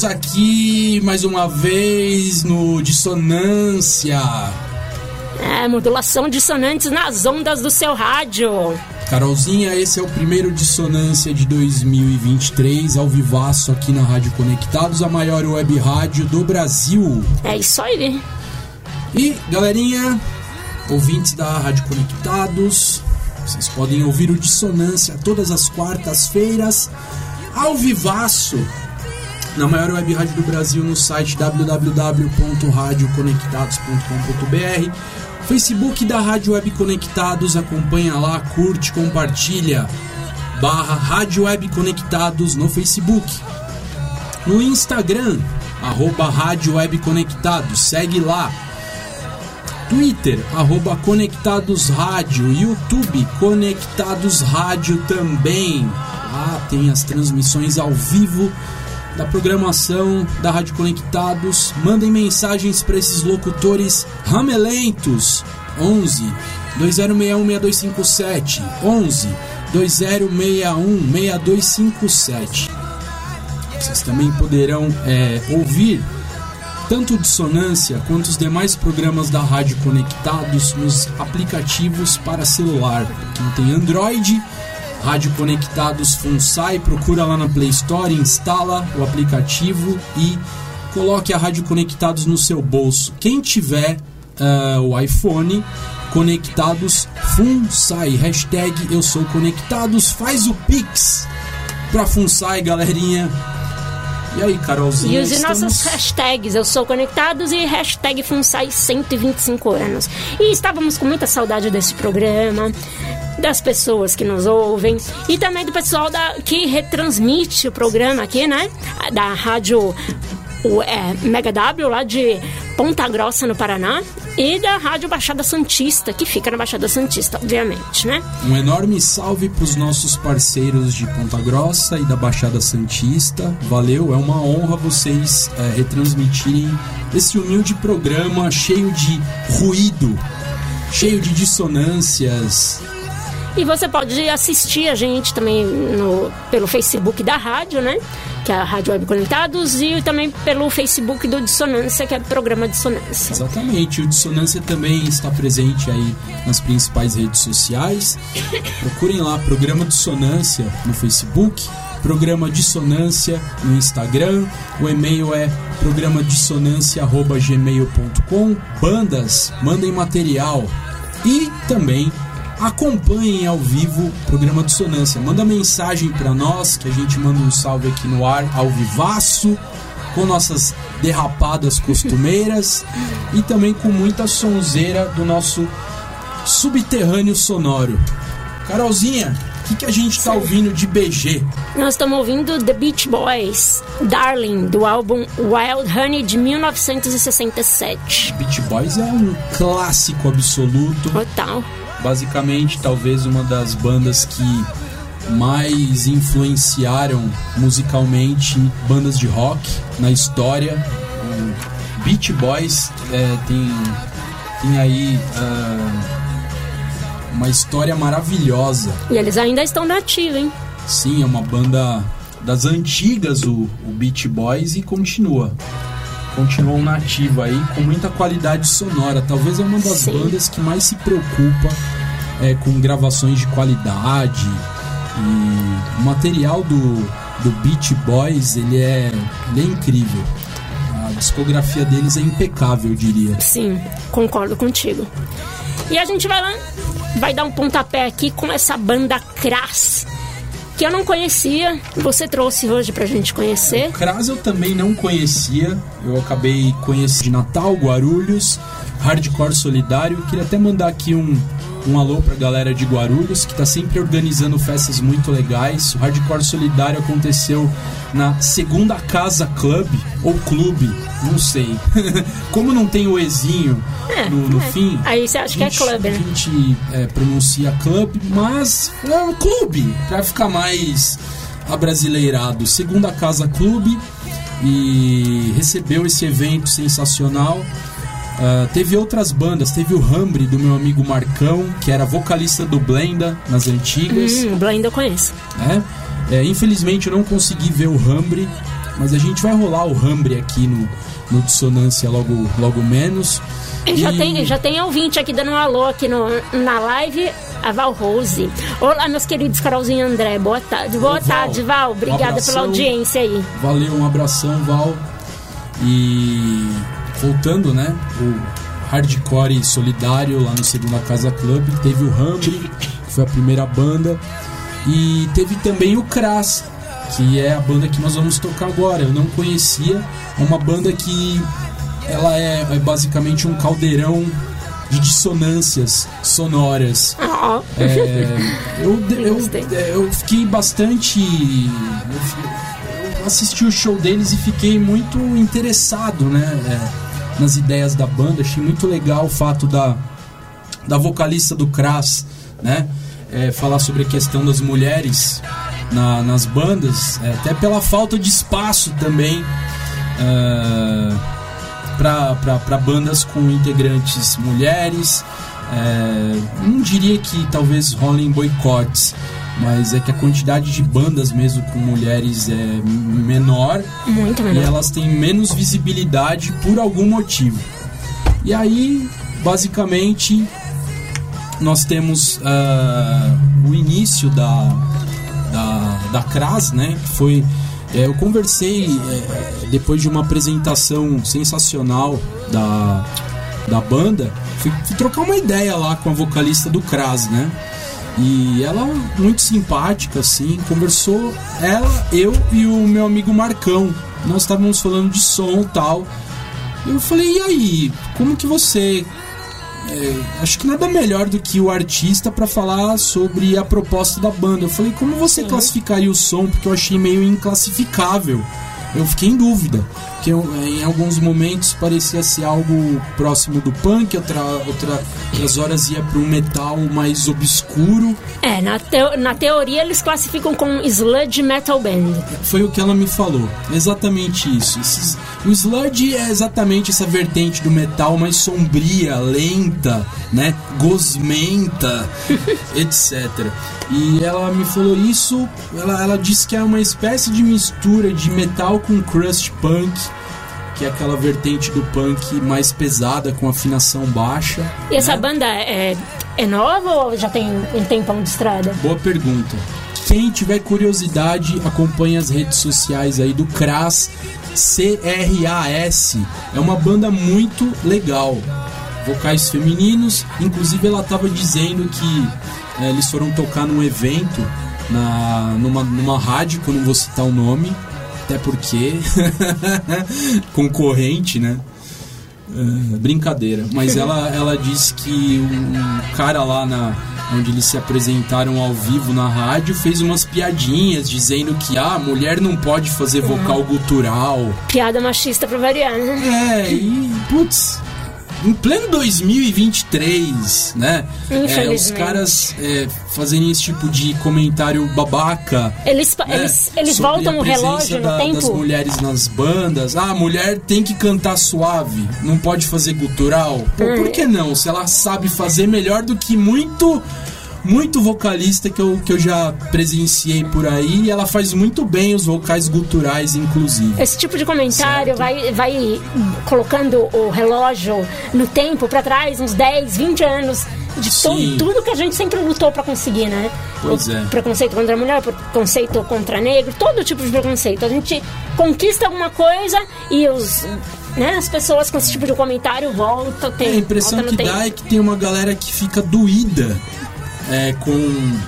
Estamos aqui mais uma vez no Dissonância. É, modulação dissonantes nas ondas do seu rádio. Carolzinha, esse é o primeiro Dissonância de 2023, ao vivaço aqui na Rádio Conectados, a maior web rádio do Brasil. É isso aí. E, galerinha, ouvintes da Rádio Conectados, vocês podem ouvir o Dissonância todas as quartas-feiras, ao vivaço, na maior web rádio do Brasil no site www.radioconectados.com.br. Facebook da Rádio Web Conectados, acompanha lá, curte, compartilha. Barra Rádio Web Conectados no Facebook. No Instagram, arroba Rádio Web Conectados, segue lá. Twitter, arroba Conectados Rádio, YouTube, Conectados Rádio também. Lá tem as transmissões ao vivo da programação da Rádio Conectados. Mandem mensagens para esses locutores ramelentos. 11 2061 6257 11 2061 6257. Vocês também poderão é, ouvir tanto Dissonância quanto os demais programas da Rádio Conectados nos aplicativos para celular. Quem tem Android Rádio Conectados FUNSAI, procura lá na Play Store, instala o aplicativo e coloque a Rádio Conectados no seu bolso. Quem tiver uh, o iPhone, Conectados FUNSAI, hashtag Eu Sou Conectados, faz o Pix pra FUNSAI, galerinha. E aí, Carolzinha? E use estamos... nossas hashtags, eu sou conectados e hashtag FUNSAI 125 anos. E estávamos com muita saudade desse programa das pessoas que nos ouvem e também do pessoal da, que retransmite o programa aqui, né? Da rádio o, é, Mega W lá de Ponta Grossa, no Paraná, e da Rádio Baixada Santista, que fica na Baixada Santista, obviamente, né? Um enorme salve para os nossos parceiros de Ponta Grossa e da Baixada Santista. Valeu, é uma honra vocês é, retransmitirem esse humilde programa cheio de ruído, cheio de dissonâncias, e você pode assistir a gente também no, pelo Facebook da rádio, né? Que é a Rádio Web Conectados, e também pelo Facebook do Dissonância, que é o programa Dissonância. Exatamente, o Dissonância também está presente aí nas principais redes sociais. Procurem lá, Programa Dissonância no Facebook, Programa Dissonância no Instagram, o e-mail é programadissonância.gmail.com. Bandas, mandem material e também acompanhem ao vivo o programa Dissonância. Manda mensagem para nós, que a gente manda um salve aqui no ar, ao vivaço, com nossas derrapadas costumeiras e também com muita sonzeira do nosso subterrâneo sonoro. Carolzinha, o que, que a gente está ouvindo de BG? Nós estamos ouvindo The Beach Boys, Darling, do álbum Wild Honey de 1967. Beach Boys é um clássico absoluto. Total basicamente talvez uma das bandas que mais influenciaram musicalmente bandas de rock na história. O Beach Boys é, tem, tem aí uh, uma história maravilhosa. E eles ainda estão nativos, hein? Sim, é uma banda das antigas, o, o Beach Boys, e continua continuam nativa aí com muita qualidade sonora. Talvez é uma das Sim. bandas que mais se preocupa é, com gravações de qualidade e o material do, do Beach Boys ele é, ele é incrível. A discografia deles é impecável, eu diria. Sim, concordo contigo. E a gente vai lá vai dar um pontapé aqui com essa banda Crass que eu não conhecia, você trouxe hoje pra gente conhecer. O Kras eu também não conhecia, eu acabei conhecendo de Natal, Guarulhos, Hardcore Solidário. Queria até mandar aqui um, um alô pra galera de Guarulhos, que tá sempre organizando festas muito legais. O Hardcore Solidário aconteceu na Segunda Casa Club, ou Clube, não sei. Como não tem o Ezinho é, no, no é. fim. Aí você acha gente, que é clube, né? A gente é, pronuncia club, mas é um clube, pra ficar mais abrasileirado. Segunda Casa Clube e recebeu esse evento sensacional. Uh, teve outras bandas, teve o Hambre do meu amigo Marcão, que era vocalista do Blenda nas antigas. Hum, Blenda eu conheço. É? é, infelizmente eu não consegui ver o Hambre, mas a gente vai rolar o Hambre aqui no, no Dissonância logo, logo menos. E já, tem, já tem ouvinte aqui dando um alô aqui no, na live, a Val Rose. Olá, meus queridos Carolzinho e André. Boa tarde. Boa Val, tarde, Val. Obrigada um pela audiência aí. Valeu, um abração, Val. E voltando, né? O hardcore solidário lá no Segunda Casa Club. Teve o Hambre, que foi a primeira banda. E teve também o Crass, que é a banda que nós vamos tocar agora. Eu não conhecia. É uma banda que ela é, é basicamente um caldeirão de dissonâncias sonoras. Oh. É, eu, eu, eu, fiquei bastante. Eu assisti o show deles e fiquei muito interessado, né? É, nas ideias da banda. Achei muito legal o fato da, da vocalista do Crass, né? É, falar sobre a questão das mulheres na, nas bandas, é, até pela falta de espaço também uh, para bandas com integrantes mulheres. É, não diria que talvez rolem boicotes, mas é que a quantidade de bandas mesmo com mulheres é menor, Muito menor. e elas têm menos visibilidade por algum motivo. E aí, basicamente, nós temos uh, o início da, da, da CRAS, né? Que foi. É, eu conversei é, depois de uma apresentação sensacional da, da banda, fui, fui trocar uma ideia lá com a vocalista do CRAS, né? E ela, muito simpática, assim, conversou, ela, eu e o meu amigo Marcão. Nós estávamos falando de som e tal. Eu falei, e aí, como que você. É, acho que nada melhor do que o artista para falar sobre a proposta da banda. Eu falei, como você classificaria o som? Porque eu achei meio inclassificável eu fiquei em dúvida. Que eu, em alguns momentos parecia ser algo próximo do punk, outra, outra, outras horas ia para um metal mais obscuro. É, na, teo, na teoria eles classificam como sludge metal band. Foi o que ela me falou, exatamente isso. Esses, o sludge é exatamente essa vertente do metal mais sombria, lenta, né, gosmenta, etc. E ela me falou isso, ela, ela disse que é uma espécie de mistura de metal com crust punk, que é aquela vertente do punk mais pesada, com afinação baixa. E né? essa banda é, é nova ou já tem um tempão de estrada? Boa pergunta. Quem tiver curiosidade, acompanhe as redes sociais aí do CRAS, C-R-A-S. É uma banda muito legal. Vocais femininos, inclusive ela estava dizendo que é, eles foram tocar num evento na, numa, numa rádio, que eu não vou citar o nome, até porque concorrente, né? Uh, brincadeira. Mas ela, ela disse que um cara lá na onde eles se apresentaram ao vivo na rádio fez umas piadinhas dizendo que ah, a mulher não pode fazer vocal gutural. Piada machista pra variar, né? É, e putz, em pleno 2023, né? É, os caras é, fazerem esse tipo de comentário babaca. Eles, né? eles, eles voltam o relógio da, no tempo. das mulheres nas bandas. Ah, a mulher tem que cantar suave, não pode fazer gutural. Pô, hum. por que não? Se ela sabe fazer melhor do que muito muito vocalista que eu, que eu já presenciei por aí e ela faz muito bem os vocais guturais, inclusive. Esse tipo de comentário vai, vai colocando o relógio no tempo para trás, uns 10, 20 anos de to, tudo que a gente sempre lutou para conseguir, né? Pois o é. Preconceito contra a mulher, preconceito contra negro, todo tipo de preconceito. A gente conquista alguma coisa e os né, as pessoas com esse tipo de comentário voltam. Tem, É, a impressão que dá é que tem uma galera que fica doída é, com,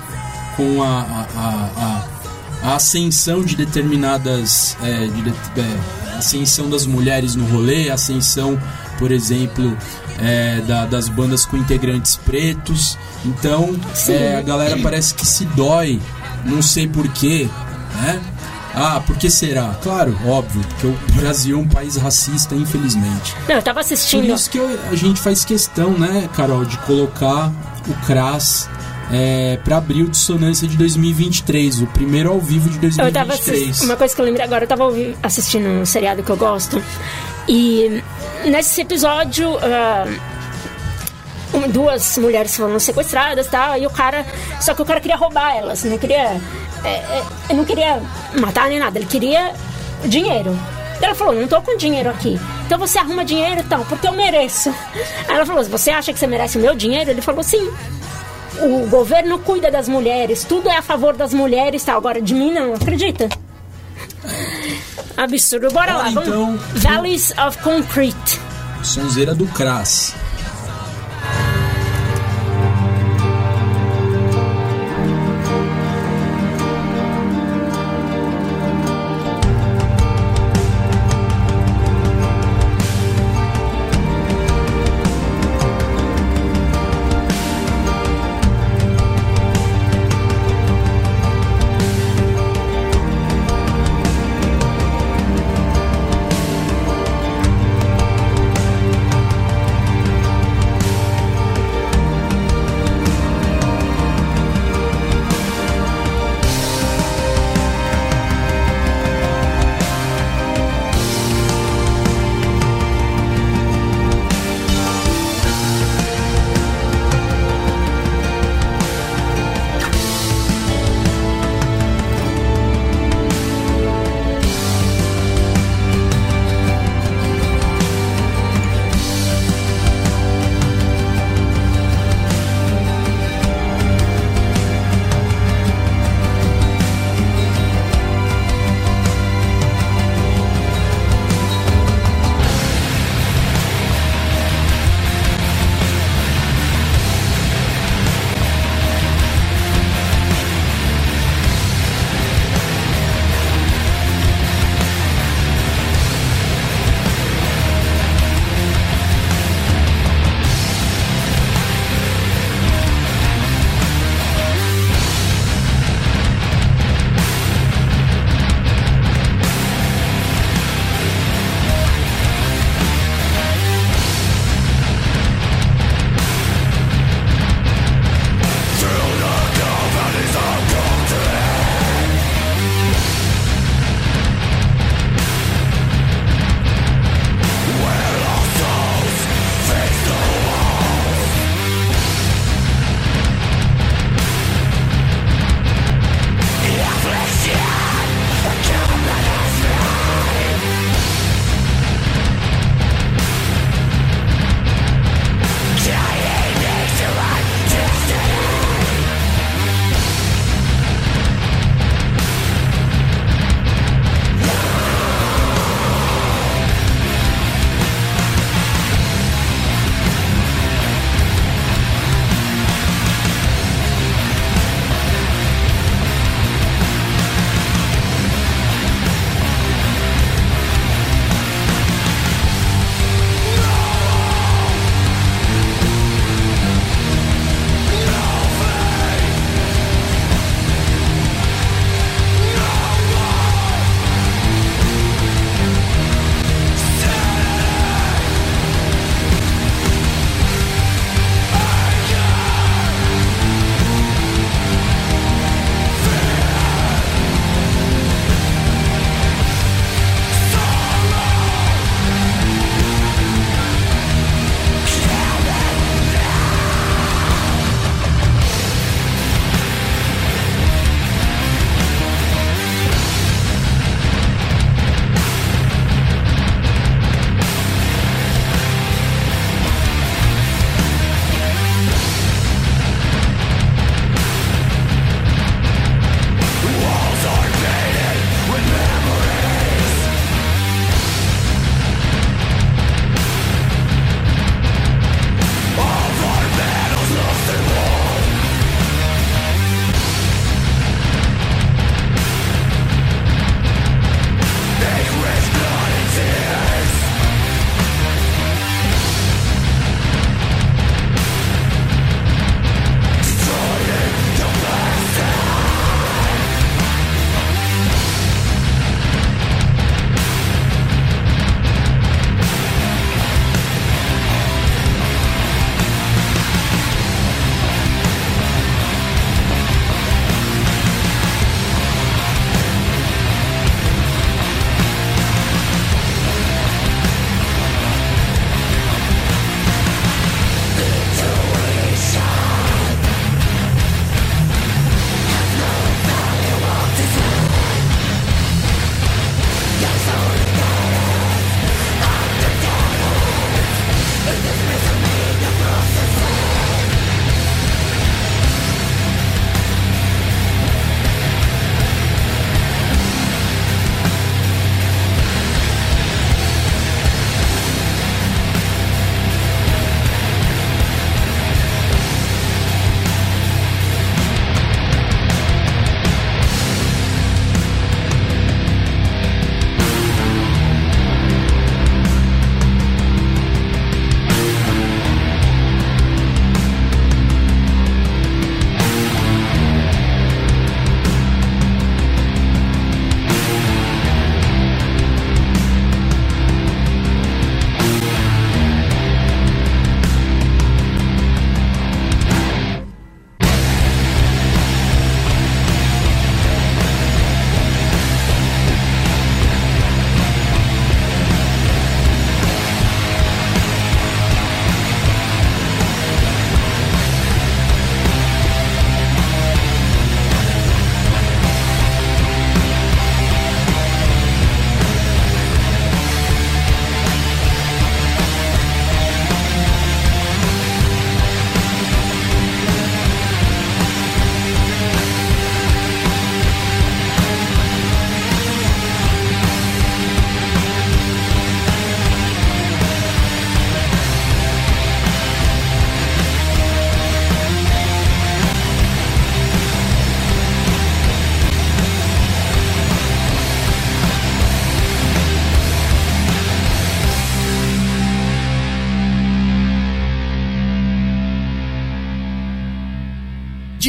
com a, a, a, a- ascensão de determinadas. é, de é, ascensão das mulheres no rolê, ascensão, por exemplo, é, da- das bandas com integrantes pretos. Então, é, a galera parece que se dói, não sei porquê, né? Ah, por que será? Claro, óbvio, porque o Brasil é um país racista, infelizmente. Não, eu tava Por assistindo. isso que eu- a gente faz questão, né, Carol, de colocar o CRAS é, para abrir o Dissonância de 2023, o primeiro ao vivo de Eu tava 2023. assistindo. Uma coisa que eu lembrei agora, eu tava assistindo um seriado que eu gosto. E nesse episódio. um- duas mulheres foram sequestradas e tal, e o cara. Só que o cara queria roubar elas, não queria. é, é, não queria matar nem nada, ele queria dinheiro. Ela falou, não tô com dinheiro aqui. Então você arruma dinheiro então, porque eu mereço. Aí ela falou, você acha que você merece o meu dinheiro? Ele falou, sim. O governo cuida das mulheres, tudo é a favor das mulheres, tal. Agora de mim não, acredita? Absurdo. Bora lá, Bora, vamos. então. Valleys of Concrete. Sonzeira do CRAS.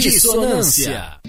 Dissonância.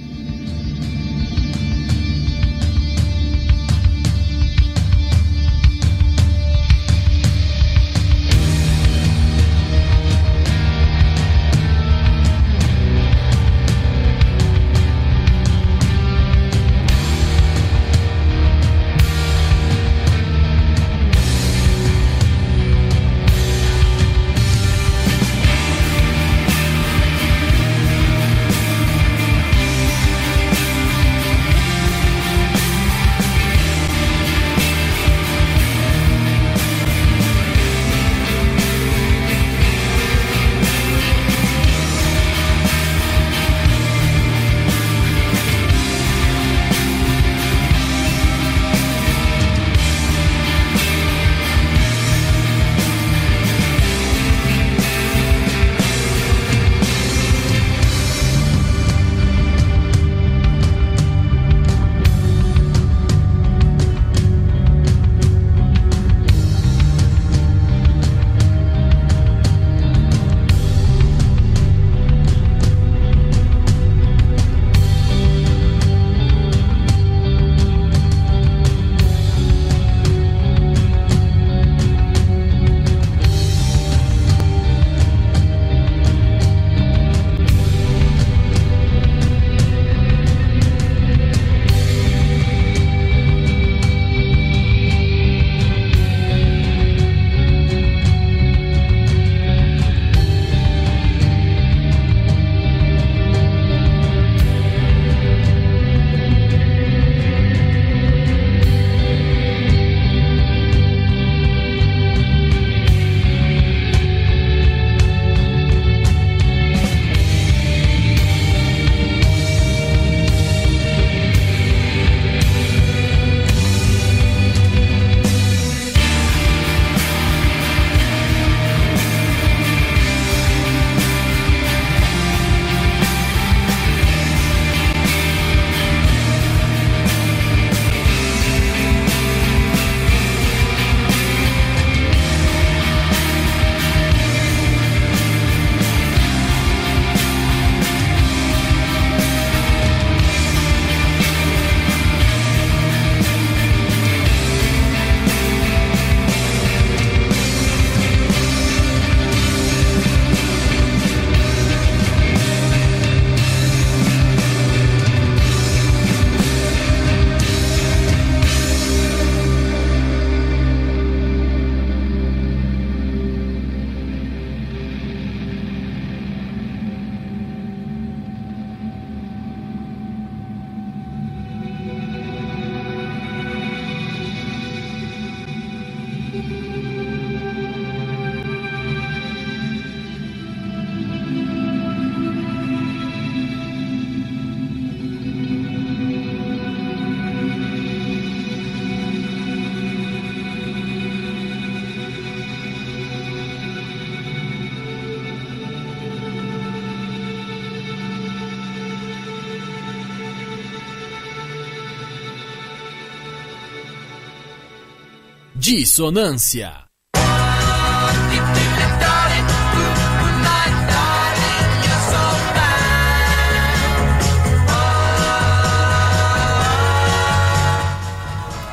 Dissonância.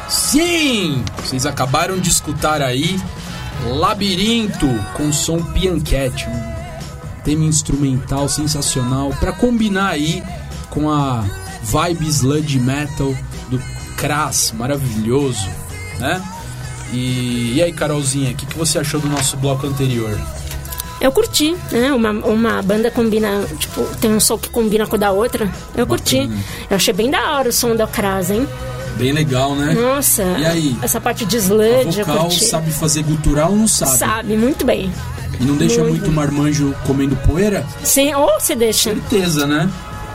Sim! Vocês acabaram de escutar aí Labirinto com som Pianquete, um tema instrumental sensacional para combinar aí com a vibe sludge metal do Kras, maravilhoso, né? E, e aí, Carolzinha, o que, que você achou do nosso bloco anterior? Eu curti, né? Uma, uma banda combina, tipo, tem um som que combina com a da outra. Eu Bacana. curti. Eu achei bem da hora o som da Kras, hein? Bem legal, né? Nossa. E aí? Essa parte de sludge, a vocal sabe fazer gutural ou não sabe? Sabe, muito bem. E não deixa muito, muito marmanjo comendo poeira? Sim, ou se deixa. Certeza, né?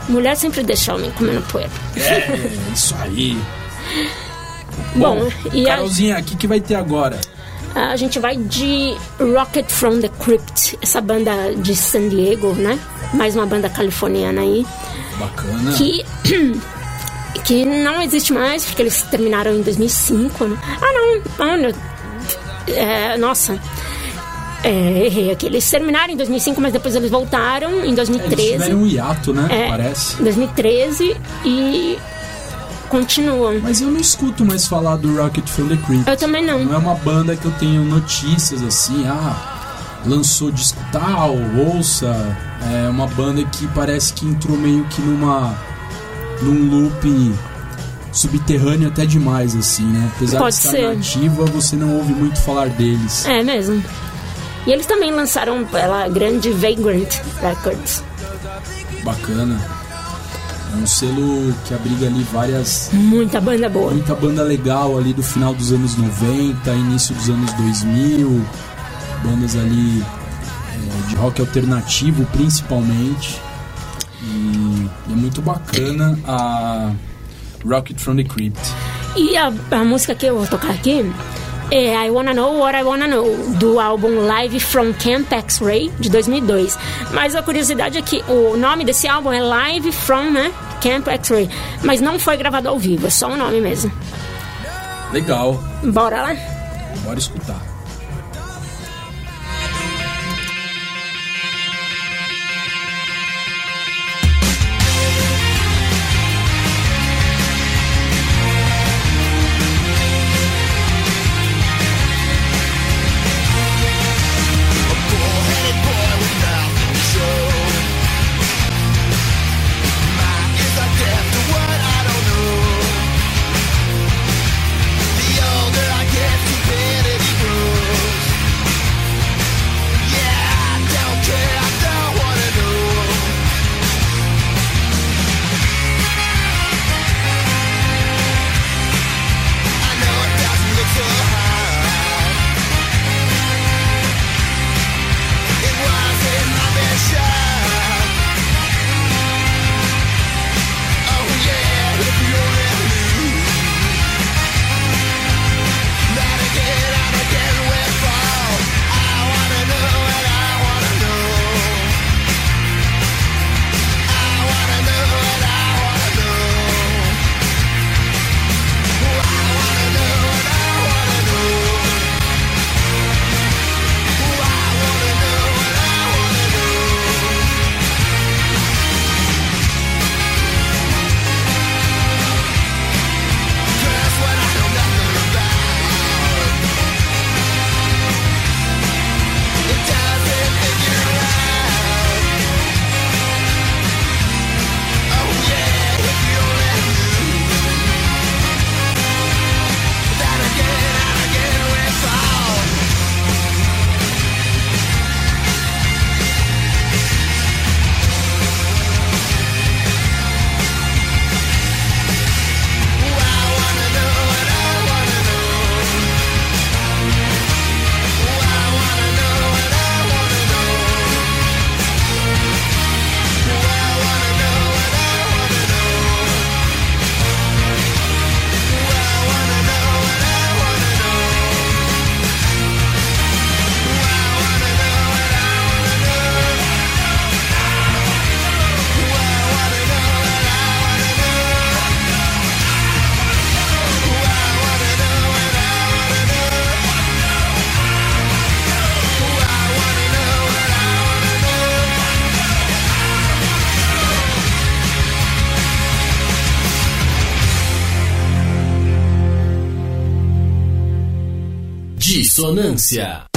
Mulher sempre deixa homem comendo poeira. É, isso aí. Bom, Bom e Carolzinha, o a... que, que vai ter agora? A gente vai de Rocket from the Crypt, essa banda de San Diego, né? Mais uma banda californiana aí. Bacana. Que que não existe mais, porque eles terminaram em 2005, né? Ah, não, olha, é, nossa. É, errei aqui. Eles terminaram em 2005, mas depois eles voltaram em 2013. Eles tiveram um hiato, né? É, Parece. 2013 e continuam. Mas eu não escuto mais falar do Rocket from the Crypt. Eu também não. Não é uma banda que eu tenho notícias assim, ah, lançou disco tal, ouça. É uma banda que parece que entrou meio que numa num loop subterrâneo até demais assim, né? Apesar Pode de estar ser. nativa, você não ouve muito falar deles. É mesmo. E eles também lançaram pela grande Vagrant Records. Bacana. É um selo que abriga ali várias Muita banda boa. muita banda legal ali do final dos anos 90, início dos anos 2000, bandas ali é, de rock alternativo principalmente. E é muito bacana a Rocket from the Crypt. E a, a música que eu vou tocar aqui é I Wanna Know What I Wanna Know, do álbum Live from Camp X-Ray, de 2002. Mas a curiosidade é que o nome desse álbum é Live from né, Camp X-Ray, mas não foi gravado ao vivo, é só o nome mesmo. Legal, Bora lá? bora escutar. Dissonância.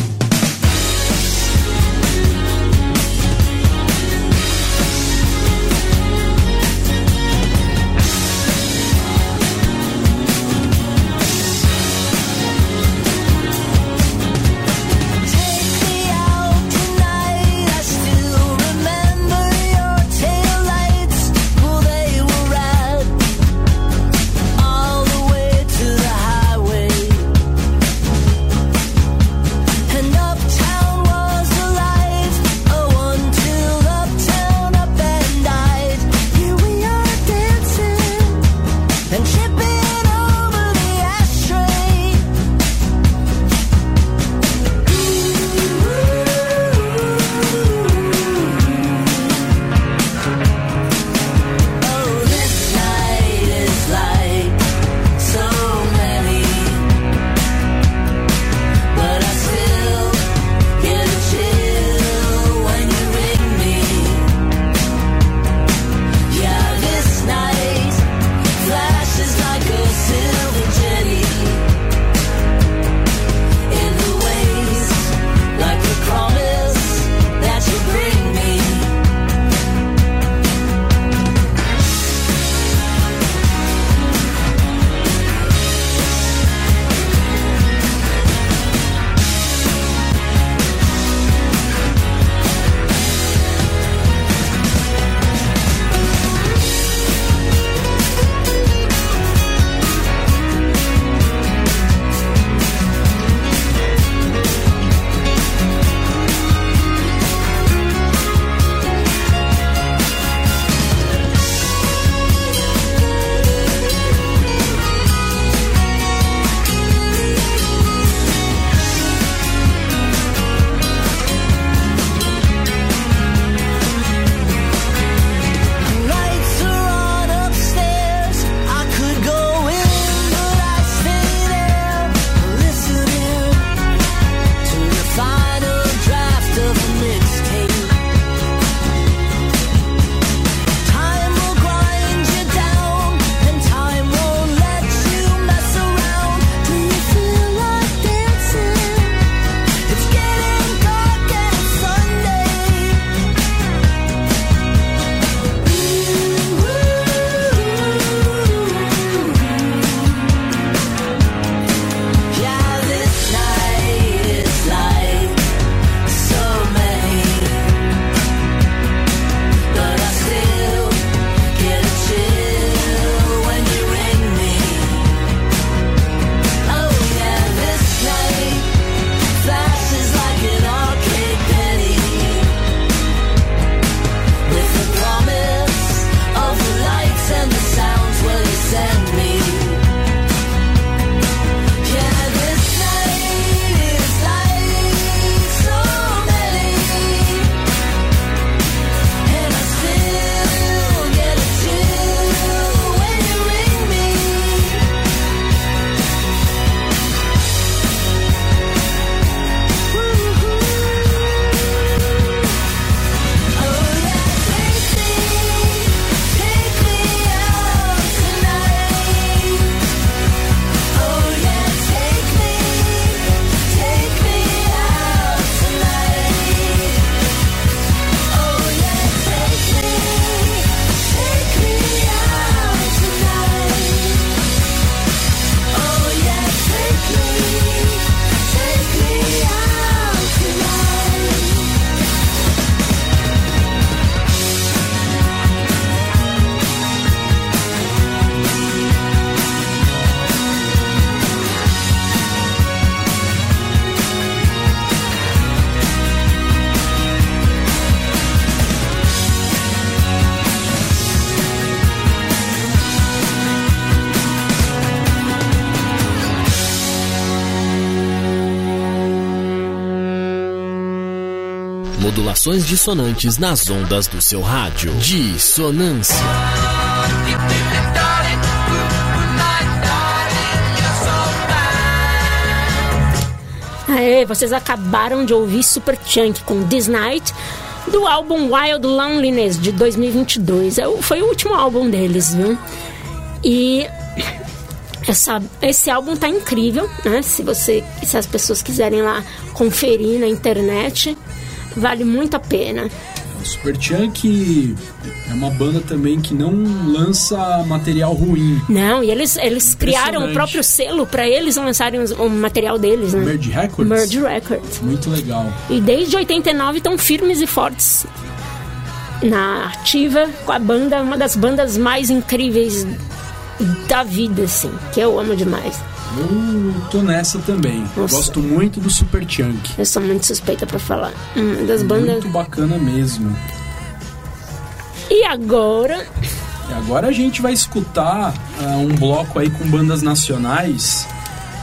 Modulações dissonantes nas ondas do seu rádio. Dissonância. Aê, vocês acabaram de ouvir Super Chunk com This Night do álbum Wild Loneliness de 2022. É Foi o último álbum deles, viu? E essa, esse álbum tá incrível, né? Se você, se as pessoas quiserem lá conferir na internet, vale muito a pena. O Superchunk é uma banda também que não lança material ruim. Não, e eles, eles criaram o próprio selo para eles lançarem o material deles, né? Merge Records? Merge Records. Muito legal. E desde 89 estão firmes e fortes na ativa com a banda, uma das bandas mais incríveis da vida, assim, que eu amo demais. Eu tô nessa também. Nossa. Gosto muito do Superchunk. Eu sou muito suspeita pra falar. Uma das bandas. Muito bacana mesmo. E agora, E agora a gente vai escutar ah, um bloco aí com bandas nacionais.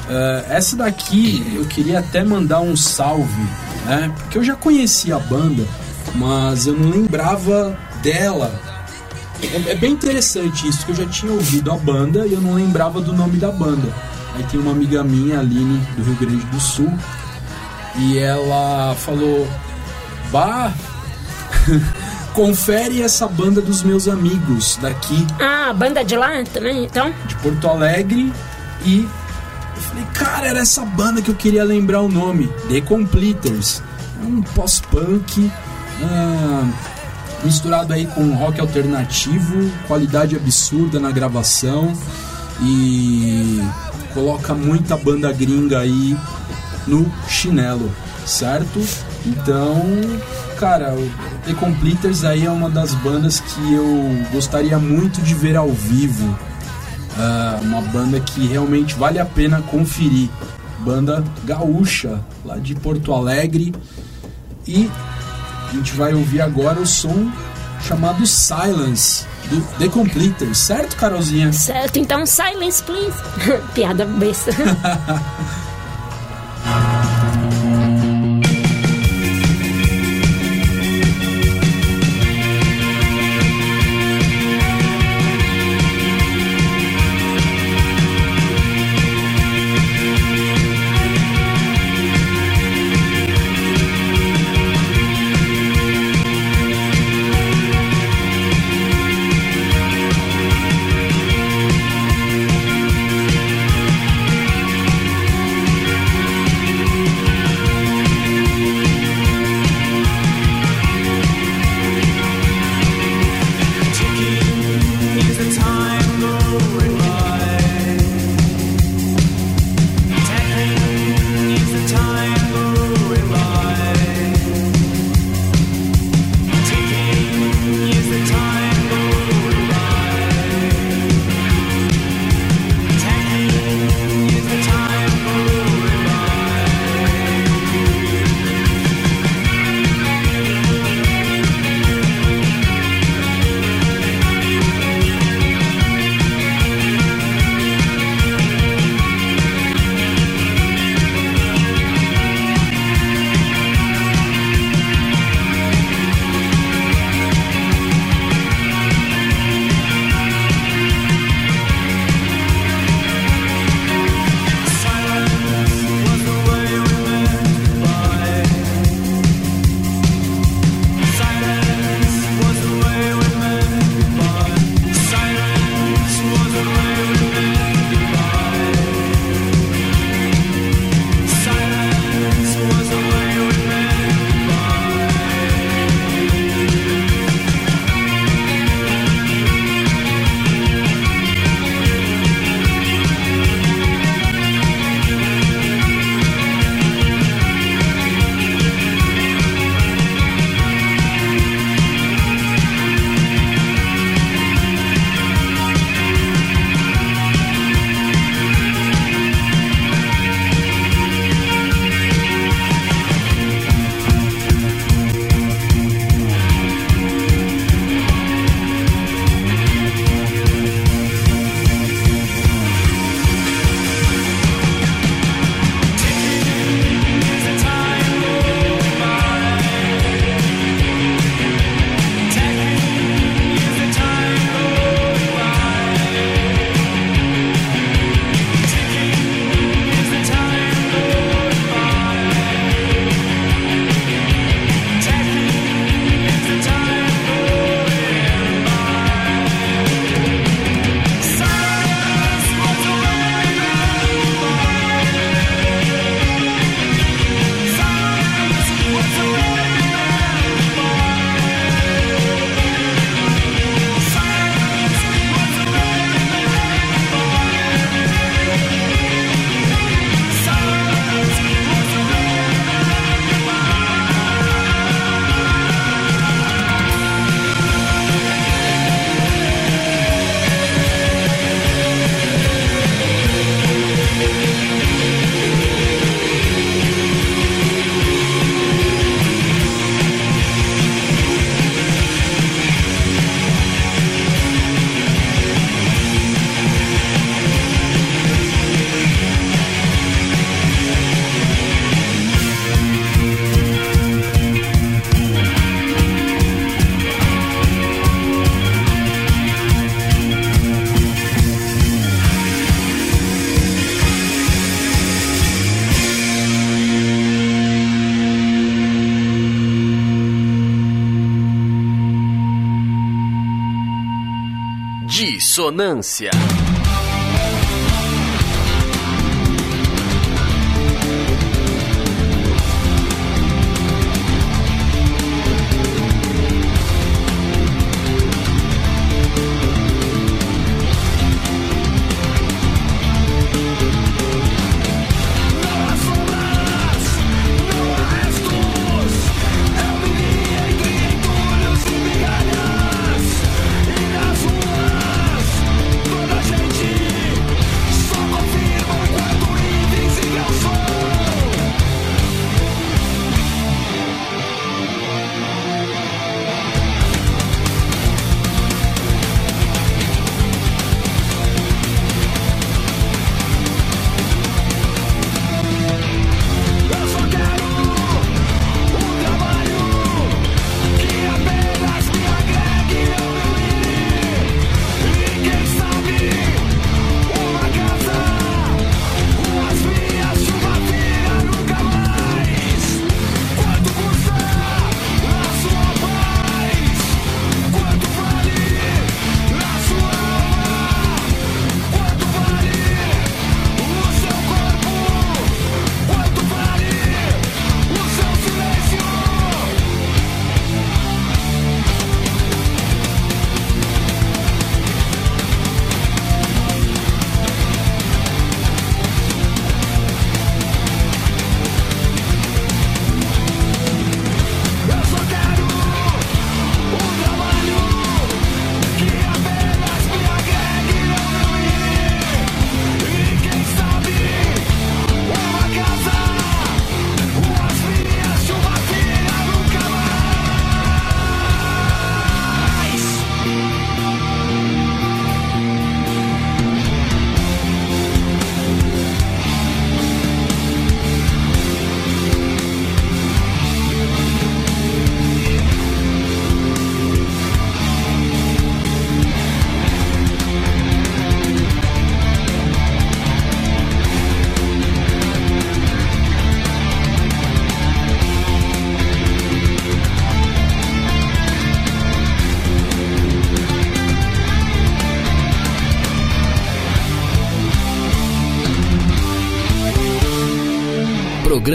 Ah, essa daqui eu queria até mandar um salve, né? Porque eu já conhecia a banda, mas eu não lembrava dela. É, é bem interessante isso, que eu já tinha ouvido a banda e eu não lembrava do nome da banda. Aí tem uma amiga minha, Aline, do Rio Grande do Sul, e ela falou: Bah, confere essa banda dos meus amigos daqui ah, banda de lá também, então? de Porto Alegre e eu falei, cara, era essa banda que eu queria lembrar o nome, The Completers. É um pós-punk ah, misturado aí com rock alternativo, qualidade absurda na gravação e coloca muita banda gringa aí no chinelo, certo? Então, cara, o The Completers aí é uma das bandas que eu gostaria muito de ver ao vivo. Ah, uma banda que realmente vale a pena conferir. Banda gaúcha, lá de Porto Alegre. E a gente vai ouvir agora o som chamado Silence, do The Completers, certo, Carolzinha? Certo, então silence, please. Piada besta. Dissonância.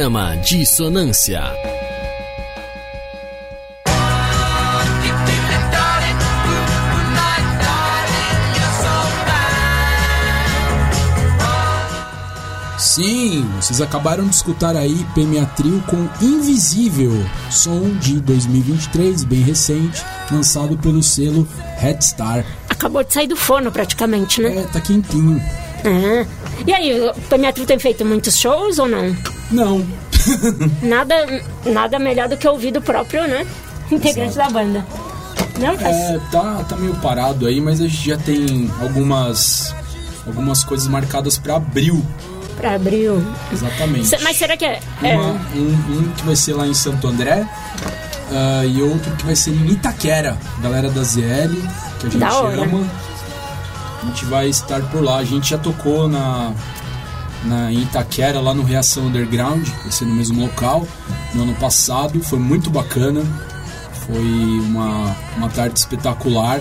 Programa Dissonância. Sim, vocês acabaram de escutar aí PMA Trio com Invisível, som de 2023, bem recente, lançado pelo selo Red Star. Acabou de sair do forno praticamente, né? É, tá quentinho. É. E aí, o Pemetro tem feito muitos shows ou não? Não, Nada, nada melhor do que ouvir do próprio, né? Integrante da banda. Não, faz. é, tá, tá meio parado aí, mas a gente já tem algumas algumas coisas marcadas pra abril, Pra abril. exatamente. Se- Mas será que é. é- Uma- um, um que vai ser lá em Santo André ah, e outro que vai ser em Itaquera, galera da ZL, que a gente ama. A gente vai estar por lá. A gente já tocou na, na em Itaquera, lá no Reação Underground, ser no mesmo local, no ano passado. Foi muito bacana. Foi uma, uma tarde espetacular.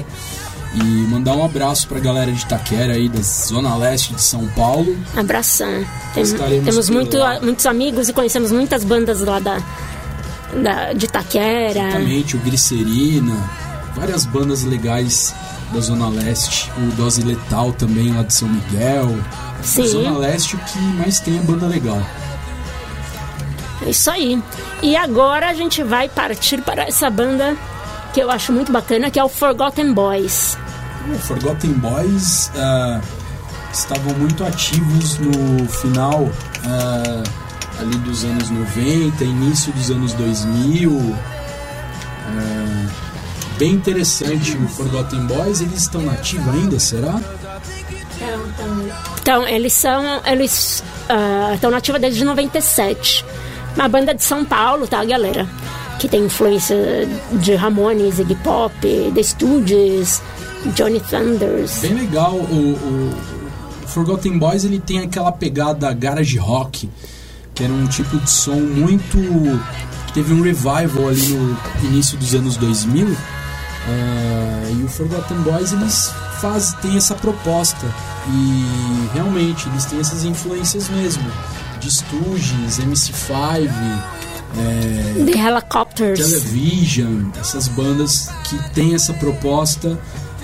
E mandar um abraço pra galera de Itaquera aí, da Zona Leste de São Paulo. Abração. Tem- temos muito, muitos amigos e conhecemos muitas bandas lá da, da, de Taquera. Exatamente, o Glicerina, várias bandas legais da Zona Leste, o Dose Letal também lá de São Miguel. Sim. Zona Leste o que mais tem é banda legal. É isso aí. E agora a gente vai partir para essa banda que eu acho muito bacana, que é o Forgotten Boys. O Forgotten Boys ah, estavam muito ativos no final ah, ali dos anos 90, início dos anos 2000. Ah, bem interessante o Forgotten Boys, eles estão nativos ainda, será? Então, eles são. Eles ah, estão nativa desde 97. Uma banda de São Paulo, tá, galera? Que tem influência de Ramones, Iggy Pop, The Stooges, Johnny Thunders. Bem legal, o, o- o Forgotten Boys ele tem aquela pegada garage rock, que era um tipo de som muito. Teve um revival ali no início dos anos 2000, Ah, e o Forgotten Boys eles faz, têm essa proposta. E realmente eles têm essas influências mesmo. De Stooges, MC5, é, The Helicopters. Television, essas bandas que têm essa proposta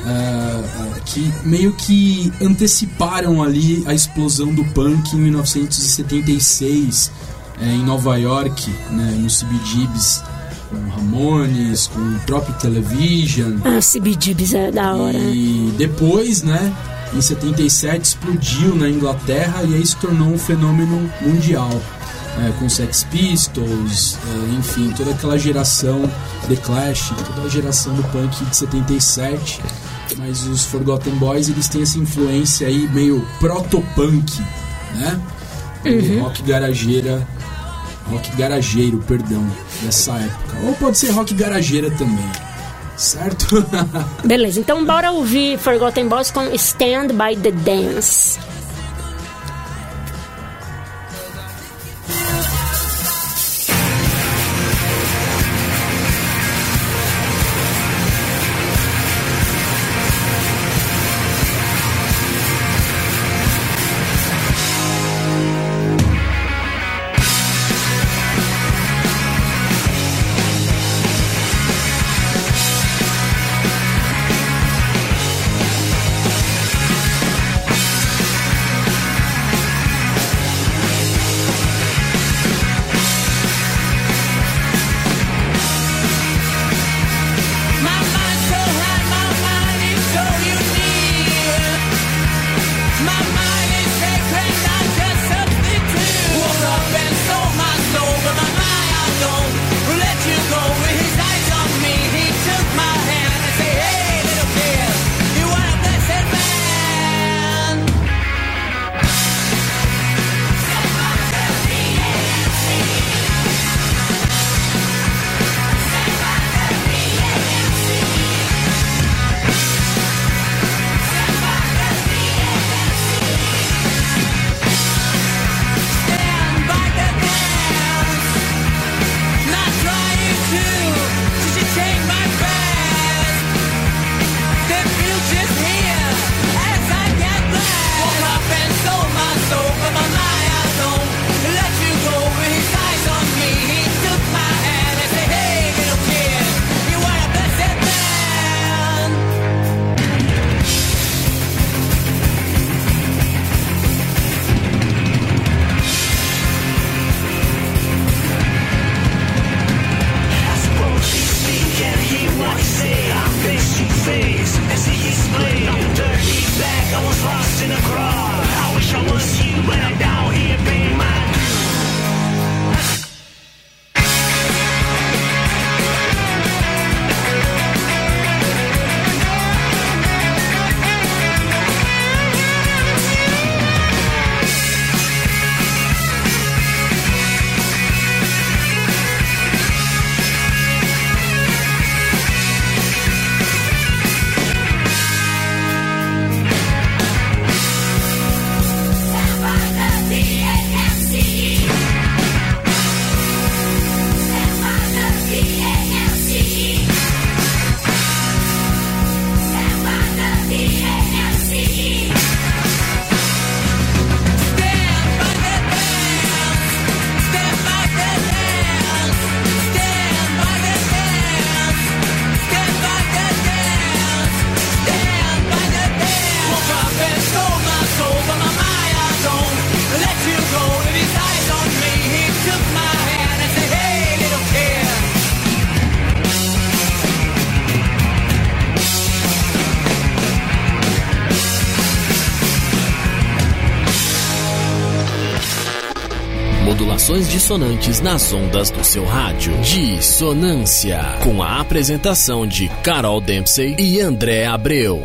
ah, ah, que meio que anteciparam ali a explosão do punk em 1976 eh, em Nova York, né, no CBGBs, com Ramones, com o próprio Television. Ah, CBGBs é da hora. E depois, né, em 77 explodiu na Inglaterra e aí se tornou um fenômeno mundial. é, com Sex Pistols, é, enfim, toda aquela geração The Clash, toda a geração do punk de 77. Mas os Forgotten Boys eles têm essa influência aí meio proto-punk, né? O Rock garageira, rock garageiro, perdão, dessa época. Ou pode ser rock garageira também, certo? Beleza, então bora ouvir Forgotten Boys com Stand by the Dance. Dissonantes nas ondas do seu rádio. Dissonância. Com a apresentação de Carol Dempsey e André Abreu.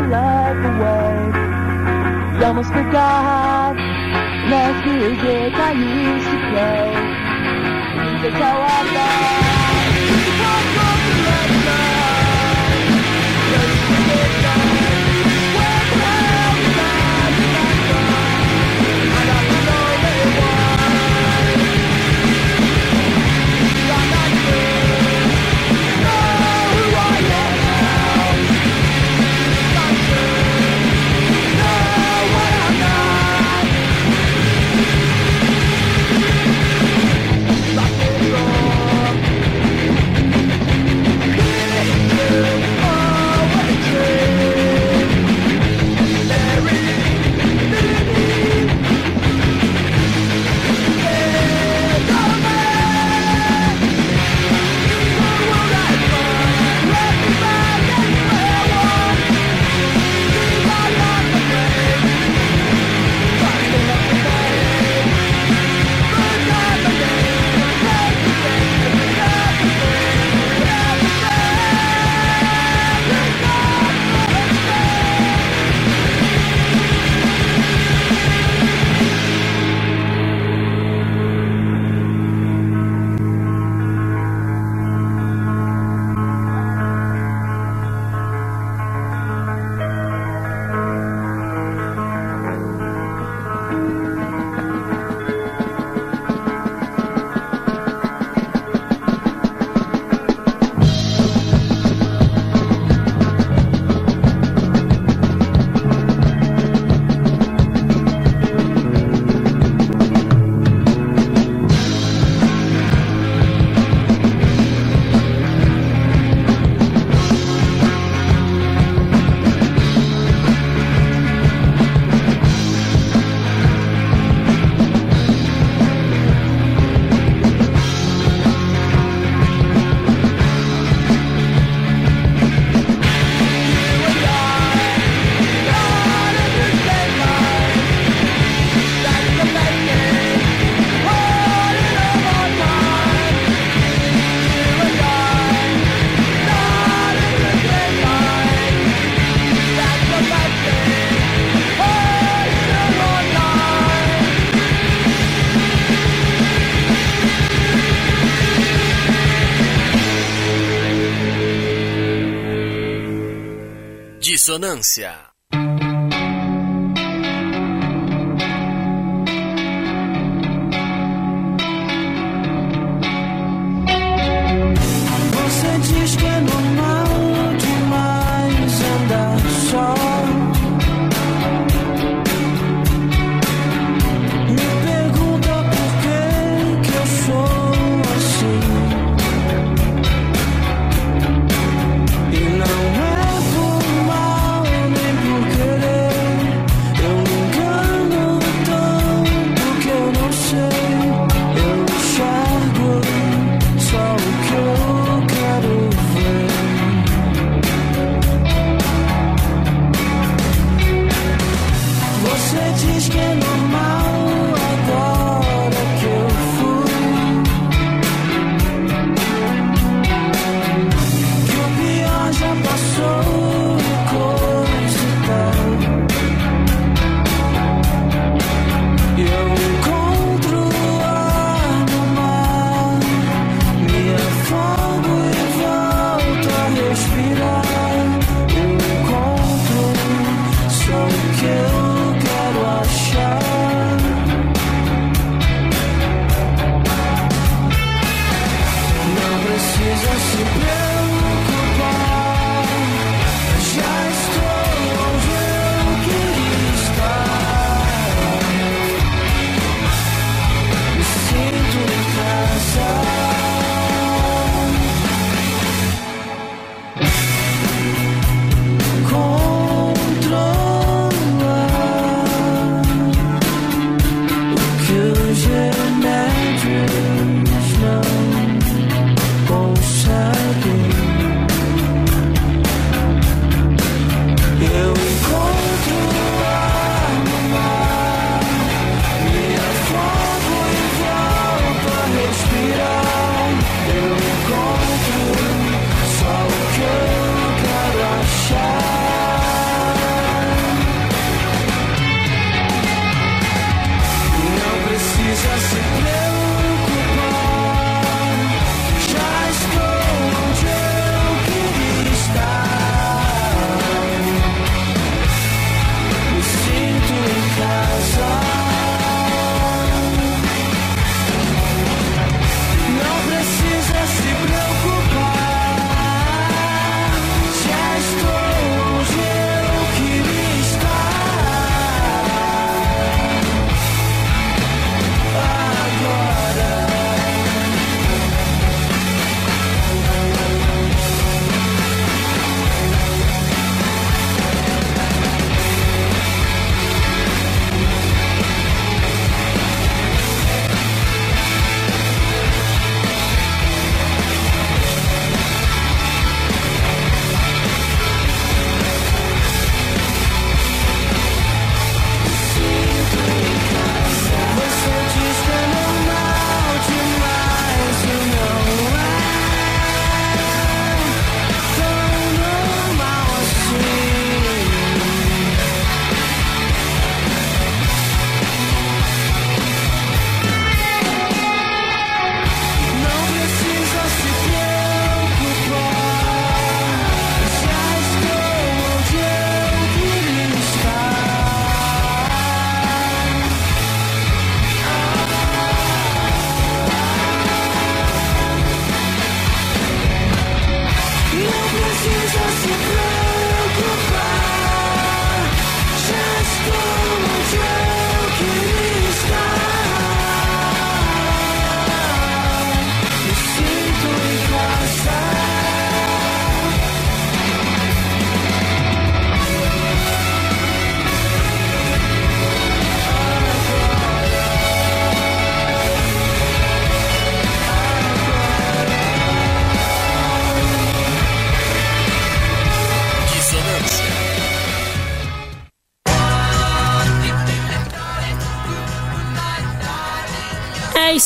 My life away. You almost forgot last it I used to play. That's how I love. Dissonância.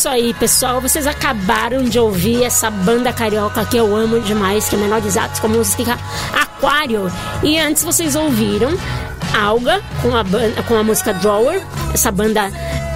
Isso aí, pessoal. Vocês acabaram de ouvir essa banda carioca que eu amo demais, que é Menores Atos, com a música Aquário. E antes vocês ouviram Alga com a, com a música Drawer, essa banda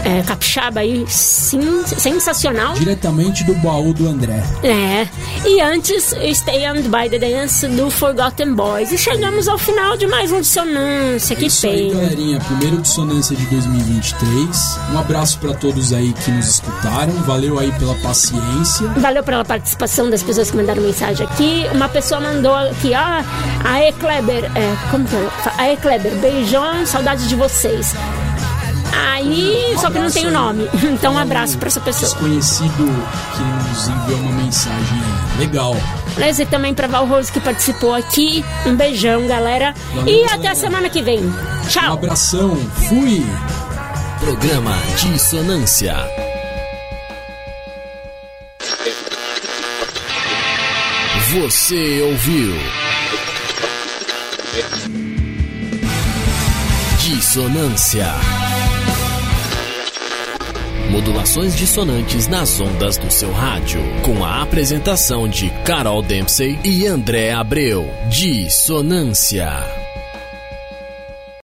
é, capixaba aí, sim, sensacional. Diretamente do baú do André. É. E antes, Stay and by the Dance do Forgotten Boys. E chegamos ao final de mais um Dissonância. Que Isso aí, galerinha. Primeiro dissonância de 2023. Um abraço pra todos aí que nos escutaram. Valeu aí pela paciência. Valeu pela participação das pessoas que mandaram mensagem aqui. Uma pessoa mandou aqui, ah, a E. Kleber, é, como que é? A E. Kleber, beijão, saudades de vocês. Aí, só que não tem o nome. Então, um abraço pra essa pessoa. Desconhecido que nos enviou uma mensagem. Legal. Beleza? E também pra Val Rose que participou aqui. Um beijão, galera. Valeu, e galera. até a semana que vem. Um Tchau. abração. Fui. Programa Dissonância. Você ouviu? Dissonância. Modulações dissonantes nas ondas do seu rádio. Com a apresentação de Carol Dempsey e André Abreu. Dissonância.